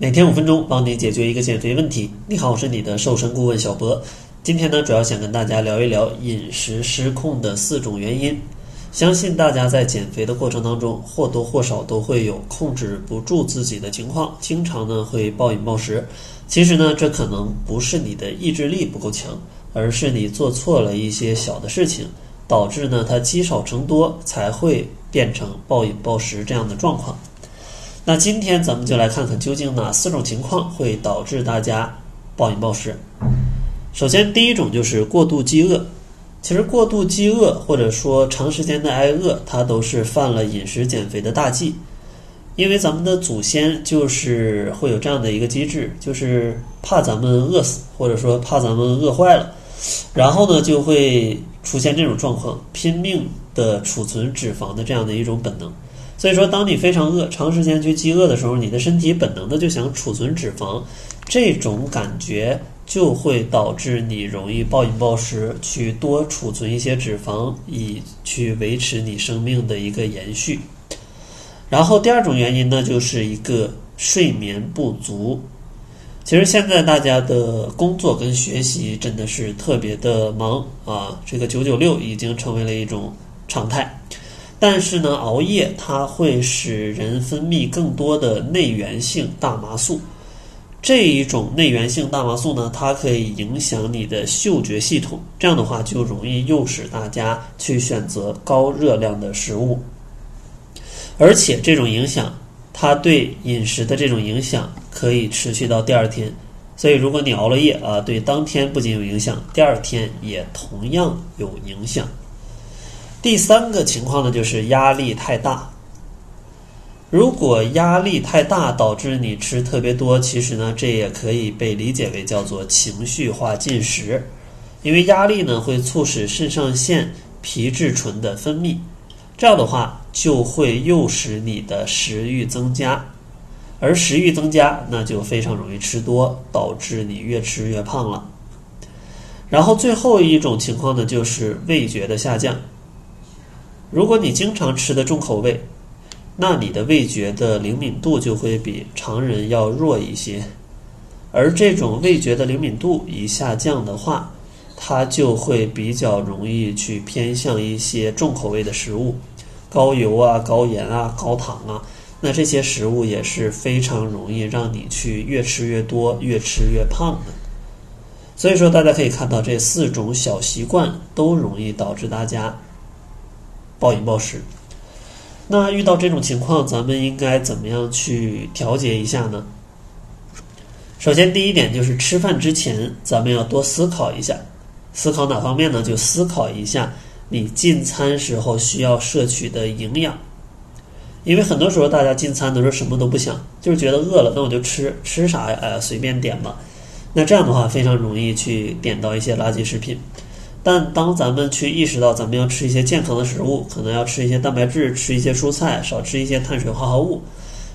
每天五分钟，帮你解决一个减肥问题。你好，我是你的瘦身顾问小博。今天呢，主要想跟大家聊一聊饮食失控的四种原因。相信大家在减肥的过程当中，或多或少都会有控制不住自己的情况，经常呢会暴饮暴食。其实呢，这可能不是你的意志力不够强，而是你做错了一些小的事情，导致呢它积少成多，才会变成暴饮暴食这样的状况。那今天咱们就来看看究竟哪四种情况会导致大家暴饮暴食。首先，第一种就是过度饥饿。其实，过度饥饿或者说长时间的挨饿，它都是犯了饮食减肥的大忌。因为咱们的祖先就是会有这样的一个机制，就是怕咱们饿死，或者说怕咱们饿坏了，然后呢就会出现这种状况，拼命的储存脂肪的这样的一种本能。所以说，当你非常饿、长时间去饥饿的时候，你的身体本能的就想储存脂肪，这种感觉就会导致你容易暴饮暴食，去多储存一些脂肪，以去维持你生命的一个延续。然后第二种原因呢，就是一个睡眠不足。其实现在大家的工作跟学习真的是特别的忙啊，这个九九六已经成为了一种常态。但是呢，熬夜它会使人分泌更多的内源性大麻素，这一种内源性大麻素呢，它可以影响你的嗅觉系统，这样的话就容易诱使大家去选择高热量的食物，而且这种影响，它对饮食的这种影响可以持续到第二天，所以如果你熬了夜啊，对当天不仅有影响，第二天也同样有影响。第三个情况呢，就是压力太大。如果压力太大导致你吃特别多，其实呢，这也可以被理解为叫做情绪化进食。因为压力呢，会促使肾上腺皮质醇的分泌，这样的话就会诱使你的食欲增加，而食欲增加，那就非常容易吃多，导致你越吃越胖了。然后最后一种情况呢，就是味觉的下降。如果你经常吃的重口味，那你的味觉的灵敏度就会比常人要弱一些。而这种味觉的灵敏度一下降的话，它就会比较容易去偏向一些重口味的食物，高油啊、高盐啊、高糖啊。那这些食物也是非常容易让你去越吃越多、越吃越胖的。所以说，大家可以看到这四种小习惯都容易导致大家。暴饮暴食，那遇到这种情况，咱们应该怎么样去调节一下呢？首先，第一点就是吃饭之前，咱们要多思考一下，思考哪方面呢？就思考一下你进餐时候需要摄取的营养，因为很多时候大家进餐的时候什么都不想，就是觉得饿了，那我就吃，吃啥呀？哎，随便点吧。那这样的话，非常容易去点到一些垃圾食品。但当咱们去意识到咱们要吃一些健康的食物，可能要吃一些蛋白质，吃一些蔬菜，少吃一些碳水化合物，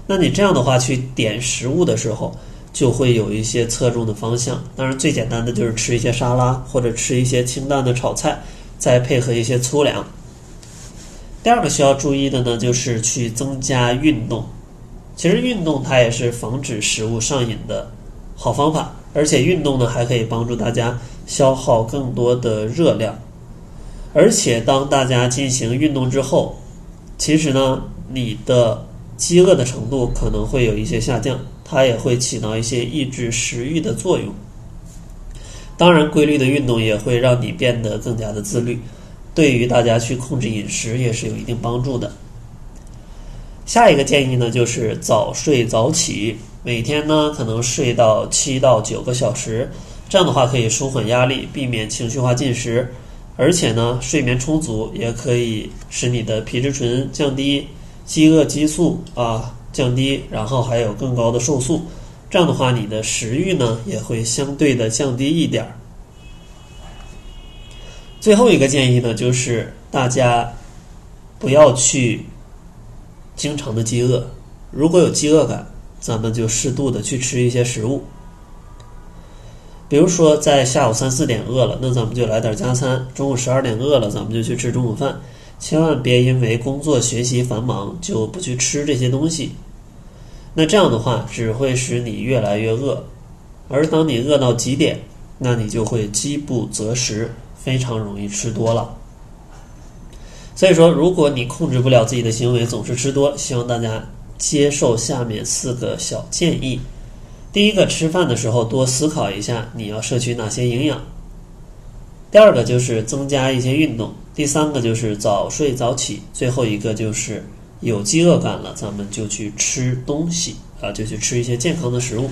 那你这样的话去点食物的时候，就会有一些侧重的方向。当然，最简单的就是吃一些沙拉，或者吃一些清淡的炒菜，再配合一些粗粮。第二个需要注意的呢，就是去增加运动。其实运动它也是防止食物上瘾的好方法，而且运动呢还可以帮助大家。消耗更多的热量，而且当大家进行运动之后，其实呢，你的饥饿的程度可能会有一些下降，它也会起到一些抑制食欲的作用。当然，规律的运动也会让你变得更加的自律，对于大家去控制饮食也是有一定帮助的。下一个建议呢，就是早睡早起，每天呢可能睡到七到九个小时。这样的话可以舒缓压力，避免情绪化进食，而且呢，睡眠充足也可以使你的皮质醇降低，饥饿激素啊降低，然后还有更高的瘦素。这样的话，你的食欲呢也会相对的降低一点儿。最后一个建议呢，就是大家不要去经常的饥饿，如果有饥饿感，咱们就适度的去吃一些食物。比如说，在下午三四点饿了，那咱们就来点加餐；中午十二点饿了，咱们就去吃中午饭。千万别因为工作学习繁忙就不去吃这些东西。那这样的话只会使你越来越饿，而当你饿到极点，那你就会饥不择食，非常容易吃多了。所以说，如果你控制不了自己的行为，总是吃多，希望大家接受下面四个小建议。第一个，吃饭的时候多思考一下你要摄取哪些营养。第二个就是增加一些运动。第三个就是早睡早起。最后一个就是有饥饿感了，咱们就去吃东西啊，就去吃一些健康的食物。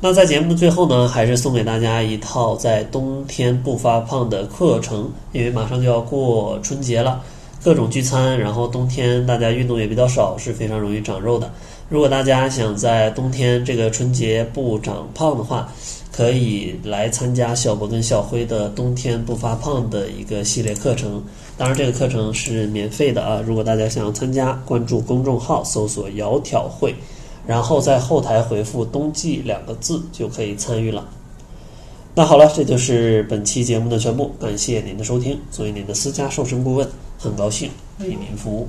那在节目的最后呢，还是送给大家一套在冬天不发胖的课程，因为马上就要过春节了，各种聚餐，然后冬天大家运动也比较少，是非常容易长肉的。如果大家想在冬天这个春节不长胖的话，可以来参加小博跟小辉的冬天不发胖的一个系列课程。当然，这个课程是免费的啊！如果大家想要参加，关注公众号，搜索“窈窕会”。然后在后台回复“冬季”两个字就可以参与了。那好了，这就是本期节目的全部，感谢您的收听。作为您的私家瘦身顾问，很高兴为您服务。